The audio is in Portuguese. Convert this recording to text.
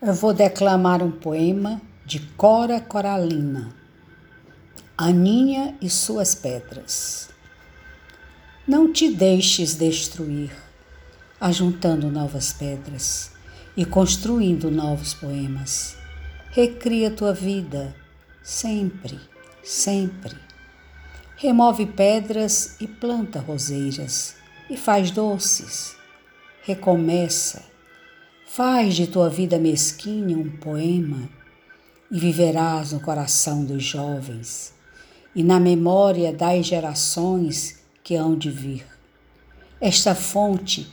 Eu vou declamar um poema de Cora Coralina, Aninha e suas pedras. Não te deixes destruir, ajuntando novas pedras e construindo novos poemas. Recria tua vida, sempre, sempre. Remove pedras e planta roseiras e faz doces. Recomeça Faz de tua vida mesquinha um poema e viverás no coração dos jovens e na memória das gerações que hão de vir. Esta fonte